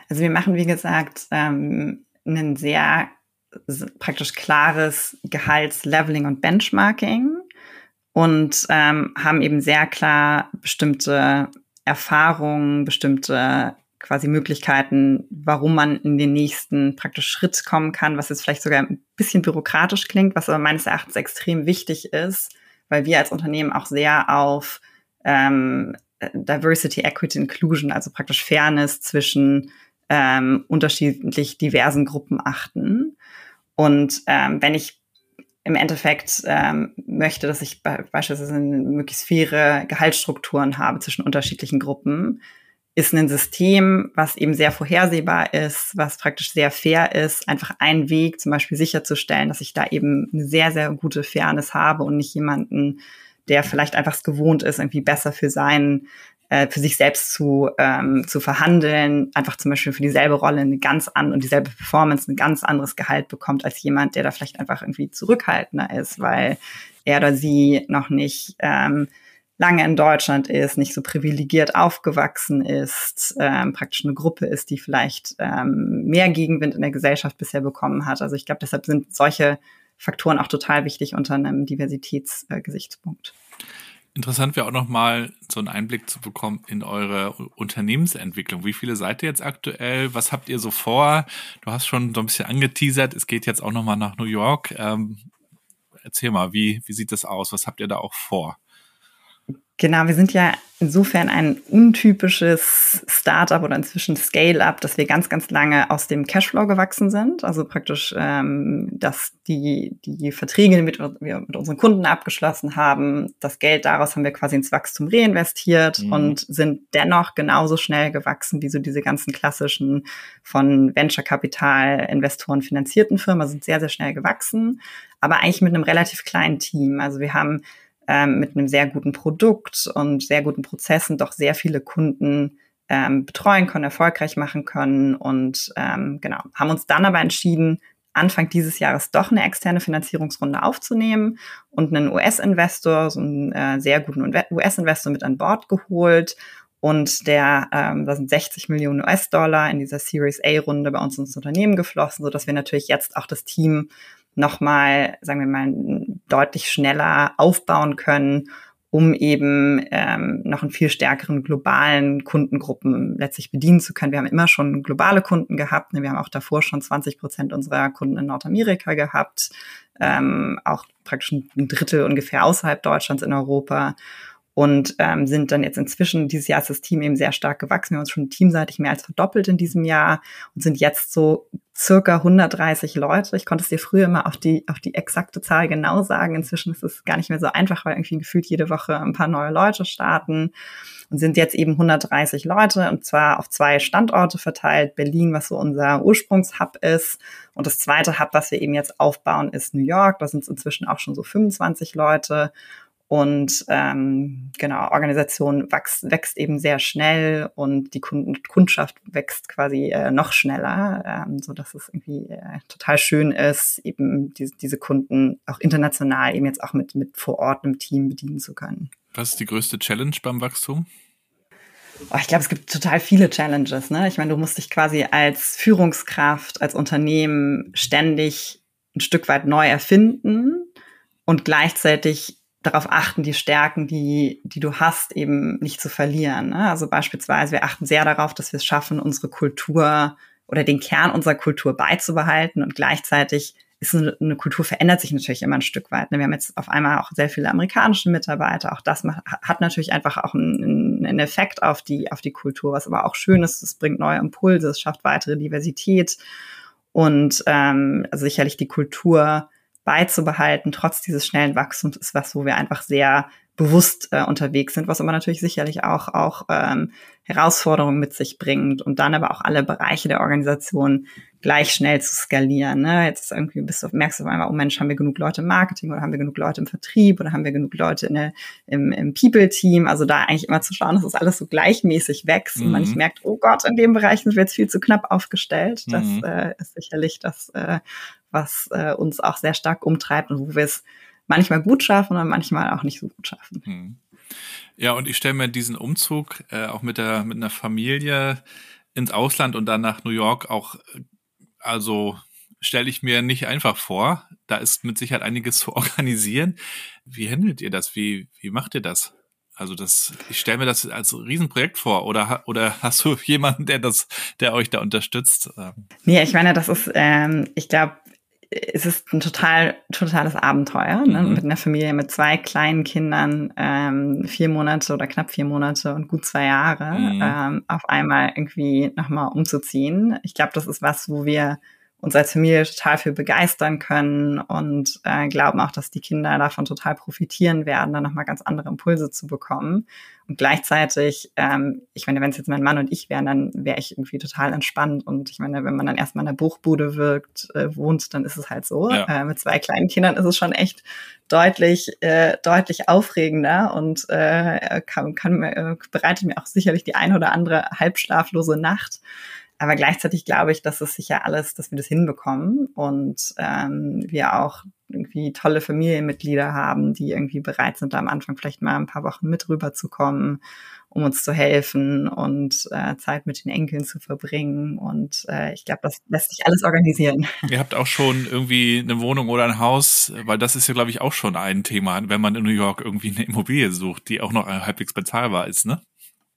S4: Also wir machen, wie gesagt, ähm, ein sehr praktisch klares Gehaltsleveling und Benchmarking und ähm, haben eben sehr klar bestimmte Erfahrungen, bestimmte quasi Möglichkeiten, warum man in den nächsten praktisch Schritt kommen kann, was jetzt vielleicht sogar ein bisschen bürokratisch klingt, was aber meines Erachtens extrem wichtig ist, weil wir als Unternehmen auch sehr auf ähm, Diversity, Equity, Inclusion, also praktisch Fairness zwischen ähm, unterschiedlich diversen Gruppen achten. Und ähm, wenn ich im Endeffekt ähm, möchte, dass ich beispielsweise möglichst faire Gehaltsstrukturen habe zwischen unterschiedlichen Gruppen, ist ein System, was eben sehr vorhersehbar ist, was praktisch sehr fair ist, einfach ein Weg zum Beispiel sicherzustellen, dass ich da eben eine sehr, sehr gute Fairness habe und nicht jemanden, der vielleicht einfach es gewohnt ist, irgendwie besser für seinen äh, für sich selbst zu, ähm, zu verhandeln, einfach zum Beispiel für dieselbe Rolle eine ganz an und dieselbe Performance ein ganz anderes Gehalt bekommt als jemand, der da vielleicht einfach irgendwie zurückhaltender ist, weil er oder sie noch nicht ähm, lange in Deutschland ist, nicht so privilegiert aufgewachsen ist, ähm, praktisch eine Gruppe ist, die vielleicht ähm, mehr Gegenwind in der Gesellschaft bisher bekommen hat. Also ich glaube, deshalb sind solche Faktoren auch total wichtig unter einem Diversitätsgesichtspunkt. Äh,
S3: Interessant wäre auch noch mal so einen Einblick zu bekommen in eure Unternehmensentwicklung. Wie viele seid ihr jetzt aktuell? Was habt ihr so vor? Du hast schon so ein bisschen angeteasert. Es geht jetzt auch noch mal nach New York. Ähm, erzähl mal, wie, wie sieht das aus? Was habt ihr da auch vor?
S4: Genau, wir sind ja insofern ein untypisches Startup oder inzwischen Scale-up, dass wir ganz, ganz lange aus dem Cashflow gewachsen sind. Also praktisch, ähm, dass die, die Verträge, die wir mit unseren Kunden abgeschlossen haben, das Geld daraus haben wir quasi ins Wachstum reinvestiert mhm. und sind dennoch genauso schnell gewachsen wie so diese ganzen klassischen von Venture-Kapital-Investoren finanzierten Firmen. Also sind sehr, sehr schnell gewachsen, aber eigentlich mit einem relativ kleinen Team. Also wir haben ähm, mit einem sehr guten Produkt und sehr guten Prozessen doch sehr viele Kunden ähm, betreuen können, erfolgreich machen können und ähm, genau, haben uns dann aber entschieden, Anfang dieses Jahres doch eine externe Finanzierungsrunde aufzunehmen und einen US-Investor, so einen äh, sehr guten US-Investor mit an Bord geholt, Und der, ähm, da sind 60 Millionen US-Dollar in dieser Series A-Runde bei uns ins Unternehmen geflossen, so dass wir natürlich jetzt auch das Team nochmal, sagen wir mal, deutlich schneller aufbauen können, um eben ähm, noch einen viel stärkeren globalen Kundengruppen letztlich bedienen zu können. Wir haben immer schon globale Kunden gehabt. Ne? Wir haben auch davor schon 20 Prozent unserer Kunden in Nordamerika gehabt, ähm, auch praktisch ein Drittel ungefähr außerhalb Deutschlands in Europa und ähm, sind dann jetzt inzwischen, dieses Jahr ist das Team eben sehr stark gewachsen. Wir haben uns schon teamseitig mehr als verdoppelt in diesem Jahr und sind jetzt so circa 130 Leute. Ich konnte es dir früher immer auf die, auf die exakte Zahl genau sagen. Inzwischen ist es gar nicht mehr so einfach, weil irgendwie gefühlt jede Woche ein paar neue Leute starten und sind jetzt eben 130 Leute und zwar auf zwei Standorte verteilt. Berlin, was so unser Ursprungshub ist. Und das zweite Hub, was wir eben jetzt aufbauen, ist New York. Da sind es inzwischen auch schon so 25 Leute. Und ähm, genau, Organisation wächst, wächst eben sehr schnell und die Kunden, Kundschaft wächst quasi äh, noch schneller, ähm, so dass es irgendwie äh, total schön ist, eben diese, diese Kunden auch international eben jetzt auch mit, mit vor Ort einem Team bedienen zu können.
S3: Was ist die größte Challenge beim Wachstum?
S4: Oh, ich glaube, es gibt total viele Challenges. Ne? Ich meine, du musst dich quasi als Führungskraft, als Unternehmen ständig ein Stück weit neu erfinden und gleichzeitig darauf achten, die Stärken, die, die du hast, eben nicht zu verlieren. Ne? Also beispielsweise, wir achten sehr darauf, dass wir es schaffen, unsere Kultur oder den Kern unserer Kultur beizubehalten und gleichzeitig ist eine, eine Kultur verändert sich natürlich immer ein Stück weit. Ne? Wir haben jetzt auf einmal auch sehr viele amerikanische Mitarbeiter. Auch das hat natürlich einfach auch einen, einen Effekt auf die, auf die Kultur, was aber auch schön ist. Es bringt neue Impulse, es schafft weitere Diversität und ähm, also sicherlich die Kultur beizubehalten, trotz dieses schnellen Wachstums, ist was, wo wir einfach sehr bewusst äh, unterwegs sind, was aber natürlich sicherlich auch, auch ähm, Herausforderungen mit sich bringt und dann aber auch alle Bereiche der Organisation gleich schnell zu skalieren. Ne? Jetzt irgendwie bist du, merkst du auf einmal, oh Mensch, haben wir genug Leute im Marketing oder haben wir genug Leute im Vertrieb oder haben wir genug Leute in der, im, im People-Team? Also da eigentlich immer zu schauen, dass das alles so gleichmäßig wächst mhm. und man nicht mhm. merkt, oh Gott, in dem Bereich sind wir jetzt viel zu knapp aufgestellt. Das mhm. äh, ist sicherlich das, äh, was äh, uns auch sehr stark umtreibt und wo wir es manchmal gut schaffen und manchmal auch nicht so gut schaffen. Hm.
S3: Ja, und ich stelle mir diesen Umzug äh, auch mit der mit einer Familie ins Ausland und dann nach New York auch, also stelle ich mir nicht einfach vor. Da ist mit Sicherheit einiges zu organisieren. Wie handelt ihr das? Wie, wie macht ihr das? Also das, ich stelle mir das als Riesenprojekt vor. Oder, oder hast du jemanden, der das, der euch da unterstützt?
S4: Nee, ich meine, das ist, ähm, ich glaube, es ist ein total, totales Abenteuer, ne? Mhm. mit einer Familie mit zwei kleinen Kindern, ähm, vier Monate oder knapp vier Monate und gut zwei Jahre, mhm. ähm, auf einmal irgendwie nochmal umzuziehen. Ich glaube, das ist was, wo wir uns als Familie total für begeistern können und äh, glauben auch, dass die Kinder davon total profitieren werden, dann nochmal ganz andere Impulse zu bekommen. Und gleichzeitig, ähm, ich meine, wenn es jetzt mein Mann und ich wären, dann wäre ich irgendwie total entspannt. Und ich meine, wenn man dann erstmal in der Buchbude wirkt, äh, wohnt, dann ist es halt so. Ja. Äh, mit zwei kleinen Kindern ist es schon echt deutlich, äh, deutlich aufregender und äh, kann, kann, äh, bereitet mir auch sicherlich die ein oder andere halbschlaflose Nacht. Aber gleichzeitig glaube ich, dass es sicher alles, dass wir das hinbekommen und ähm, wir auch irgendwie tolle Familienmitglieder haben, die irgendwie bereit sind, da am Anfang vielleicht mal ein paar Wochen mit rüberzukommen, um uns zu helfen und äh, Zeit mit den Enkeln zu verbringen. Und äh, ich glaube, das lässt sich alles organisieren.
S3: Ihr habt auch schon irgendwie eine Wohnung oder ein Haus, weil das ist ja, glaube ich, auch schon ein Thema, wenn man in New York irgendwie eine Immobilie sucht, die auch noch halbwegs bezahlbar ist, ne?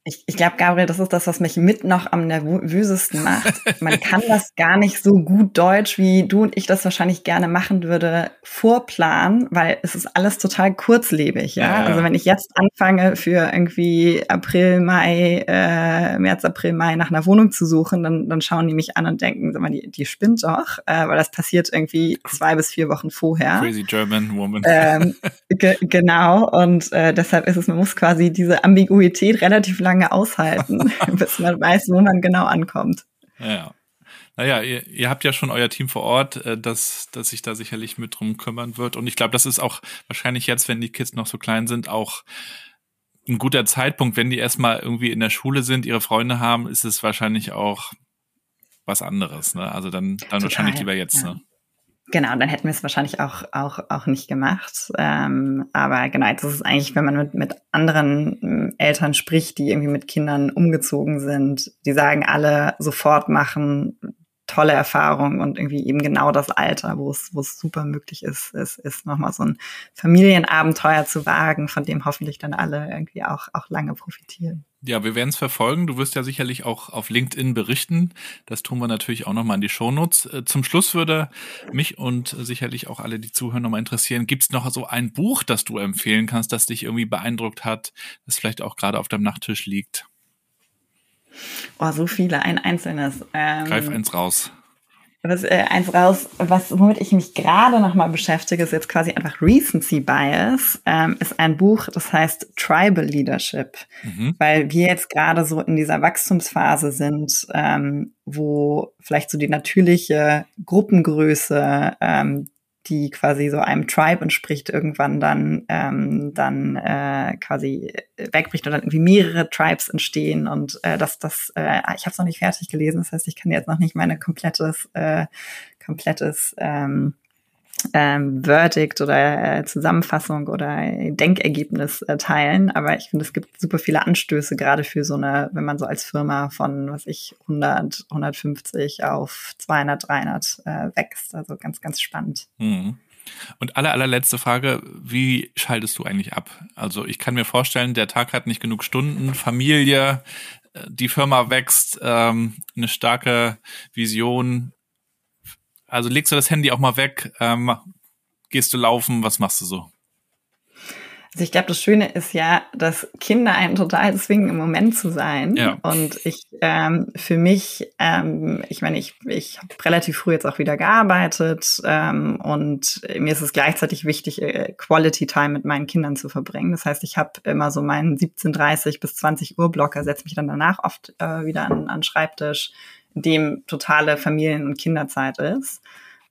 S4: Ich, ich glaube, Gabriel, das ist das, was mich mit noch am nervösesten macht. Man kann das gar nicht so gut Deutsch, wie du und ich das wahrscheinlich gerne machen würde, vorplanen, weil es ist alles total kurzlebig. Ja? ja. Also wenn ich jetzt anfange, für irgendwie April, Mai, äh, März, April, Mai nach einer Wohnung zu suchen, dann, dann schauen die mich an und denken, sag mal, die, die spinnt doch, äh, weil das passiert irgendwie zwei bis vier Wochen vorher.
S3: Crazy German Woman.
S4: Ähm, ge genau. Und äh, deshalb ist es, man muss quasi diese Ambiguität relativ lang lange aushalten, bis man weiß, wo man genau ankommt.
S3: Ja. Naja, ihr, ihr habt ja schon euer Team vor Ort, äh, das, das sich da sicherlich mit drum kümmern wird. Und ich glaube, das ist auch wahrscheinlich jetzt, wenn die Kids noch so klein sind, auch ein guter Zeitpunkt, wenn die erstmal irgendwie in der Schule sind, ihre Freunde haben, ist es wahrscheinlich auch was anderes. Ne? Also dann, dann wahrscheinlich lieber jetzt. Ja. Ne?
S4: Genau, dann hätten wir es wahrscheinlich auch, auch, auch nicht gemacht. Ähm, aber genau, jetzt ist eigentlich, wenn man mit, mit anderen ähm, Eltern spricht, die irgendwie mit Kindern umgezogen sind, die sagen alle sofort machen, tolle Erfahrung und irgendwie eben genau das Alter, wo es, wo es super möglich ist, ist, ist nochmal so ein Familienabenteuer zu wagen, von dem hoffentlich dann alle irgendwie auch, auch lange profitieren.
S3: Ja, wir werden es verfolgen. Du wirst ja sicherlich auch auf LinkedIn berichten. Das tun wir natürlich auch nochmal in die Shownotes. Äh, zum Schluss würde mich und sicherlich auch alle, die zuhören, nochmal interessieren. Gibt es noch so ein Buch, das du empfehlen kannst, das dich irgendwie beeindruckt hat, das vielleicht auch gerade auf deinem Nachttisch liegt?
S4: Oh, so viele, ein einzelnes.
S3: Ähm, Greif eins raus.
S4: Was, äh, eins raus, was, womit ich mich gerade nochmal beschäftige, ist jetzt quasi einfach Recency Bias, ähm, ist ein Buch, das heißt Tribal Leadership, mhm. weil wir jetzt gerade so in dieser Wachstumsphase sind, ähm, wo vielleicht so die natürliche Gruppengröße ähm, die quasi so einem Tribe entspricht, irgendwann dann, ähm, dann äh, quasi wegbricht und dann irgendwie mehrere Tribes entstehen. Und äh, das, das, äh, ich habe es noch nicht fertig gelesen, das heißt, ich kann jetzt noch nicht meine komplettes, äh, komplettes ähm, ähm, Verdict oder äh, Zusammenfassung oder Denkergebnis äh, teilen. Aber ich finde, es gibt super viele Anstöße, gerade für so eine, wenn man so als Firma von, was ich, 100, 150 auf 200, 300 äh, wächst. Also ganz, ganz spannend.
S3: Mhm. Und aller, allerletzte Frage, wie schaltest du eigentlich ab? Also ich kann mir vorstellen, der Tag hat nicht genug Stunden, Familie, äh, die Firma wächst, ähm, eine starke Vision, also legst du das Handy auch mal weg, ähm, gehst du laufen, was machst du so?
S4: Also ich glaube, das Schöne ist ja, dass Kinder einen total zwingen, im Moment zu sein. Ja. Und ich ähm, für mich, ähm, ich meine, ich, ich habe relativ früh jetzt auch wieder gearbeitet ähm, und mir ist es gleichzeitig wichtig, äh, Quality Time mit meinen Kindern zu verbringen. Das heißt, ich habe immer so meinen 17:30 bis 20 Uhr Blocker, setze mich dann danach oft äh, wieder an, an Schreibtisch dem totale Familien- und Kinderzeit ist.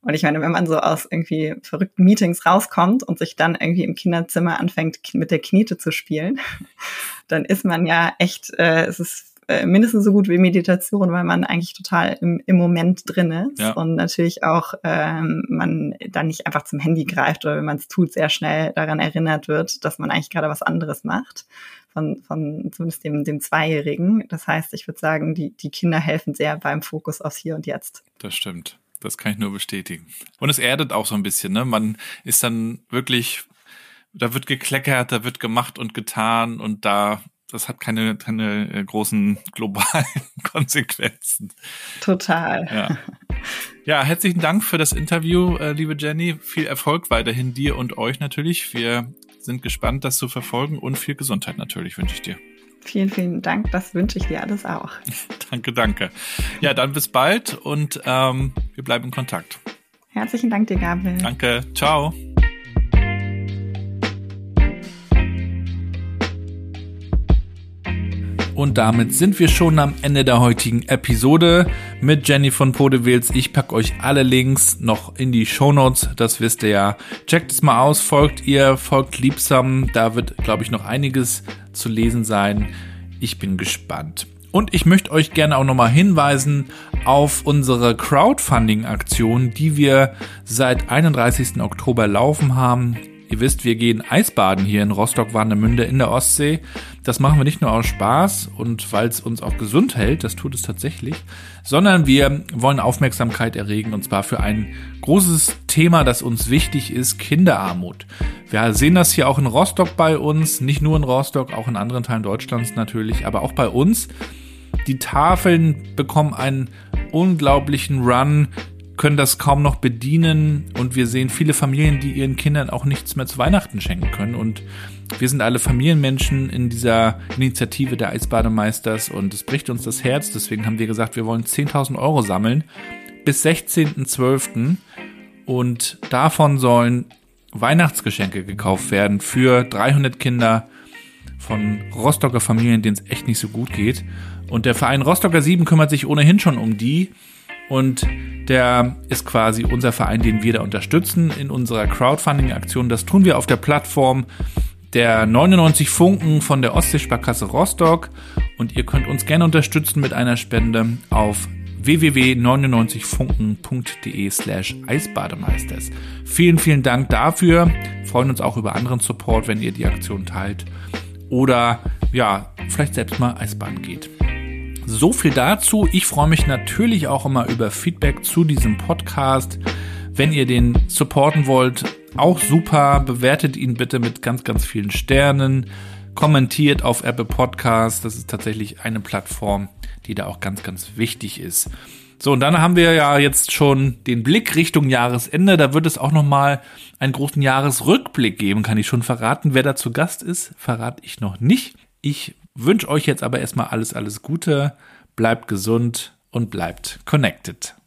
S4: Und ich meine, wenn man so aus irgendwie verrückten Meetings rauskommt und sich dann irgendwie im Kinderzimmer anfängt, mit der Knete zu spielen, dann ist man ja echt, äh, es ist äh, mindestens so gut wie Meditation, weil man eigentlich total im, im Moment drin ist ja. und natürlich auch ähm, man dann nicht einfach zum Handy greift oder wenn man es tut, sehr schnell daran erinnert wird, dass man eigentlich gerade was anderes macht von, von zumindest dem, dem Zweijährigen. Das heißt, ich würde sagen, die, die Kinder helfen sehr beim Fokus aufs Hier und Jetzt.
S3: Das stimmt. Das kann ich nur bestätigen. Und es erdet auch so ein bisschen, ne? Man ist dann wirklich, da wird gekleckert, da wird gemacht und getan und da, das hat keine, keine äh, großen globalen Konsequenzen.
S4: Total.
S3: Ja. ja, herzlichen Dank für das Interview, äh, liebe Jenny. Viel Erfolg weiterhin dir und euch natürlich. Wir sind gespannt, das zu verfolgen und viel Gesundheit natürlich wünsche ich dir.
S4: Vielen, vielen Dank. Das wünsche ich dir alles auch.
S3: danke, danke. Ja, dann bis bald und ähm, wir bleiben in Kontakt.
S4: Herzlichen Dank dir, Gabriel.
S3: Danke. Ciao. Und damit sind wir schon am Ende der heutigen Episode mit Jenny von Podewils. Ich packe euch alle Links noch in die Show Notes, das wisst ihr ja. Checkt es mal aus, folgt ihr, folgt liebsam. Da wird, glaube ich, noch einiges zu lesen sein. Ich bin gespannt. Und ich möchte euch gerne auch nochmal hinweisen auf unsere Crowdfunding-Aktion, die wir seit 31. Oktober laufen haben. Ihr wisst, wir gehen Eisbaden hier in Rostock-Warnemünde in der Ostsee. Das machen wir nicht nur aus Spaß und weil es uns auch gesund hält, das tut es tatsächlich, sondern wir wollen Aufmerksamkeit erregen und zwar für ein großes Thema, das uns wichtig ist, Kinderarmut. Wir sehen das hier auch in Rostock bei uns, nicht nur in Rostock, auch in anderen Teilen Deutschlands natürlich, aber auch bei uns. Die Tafeln bekommen einen unglaublichen Run können das kaum noch bedienen und wir sehen viele Familien, die ihren Kindern auch nichts mehr zu Weihnachten schenken können und wir sind alle Familienmenschen in dieser Initiative der Eisbademeisters und es bricht uns das Herz. Deswegen haben wir gesagt, wir wollen 10.000 Euro sammeln bis 16.12. Und davon sollen Weihnachtsgeschenke gekauft werden für 300 Kinder von Rostocker Familien, denen es echt nicht so gut geht. Und der Verein Rostocker 7 kümmert sich ohnehin schon um die. Und der ist quasi unser Verein, den wir da unterstützen in unserer Crowdfunding-Aktion. Das tun wir auf der Plattform der 99 Funken von der Ostseesparkasse Rostock. Und ihr könnt uns gerne unterstützen mit einer Spende auf www.99funken.de slash eisbademeisters. Vielen, vielen Dank dafür. freuen uns auch über anderen Support, wenn ihr die Aktion teilt oder ja, vielleicht selbst mal Eisbaden geht. So viel dazu. Ich freue mich natürlich auch immer über Feedback zu diesem Podcast. Wenn ihr den supporten wollt, auch super. Bewertet ihn bitte mit ganz, ganz vielen Sternen. Kommentiert auf Apple Podcast. Das ist tatsächlich eine Plattform, die da auch ganz, ganz wichtig ist. So, und dann haben wir ja jetzt schon den Blick Richtung Jahresende. Da wird es auch nochmal einen großen Jahresrückblick geben. Kann ich schon verraten, wer da zu Gast ist? Verrate ich noch nicht. Ich wünsche euch jetzt aber erstmal alles, alles Gute. Bleibt gesund und bleibt connected.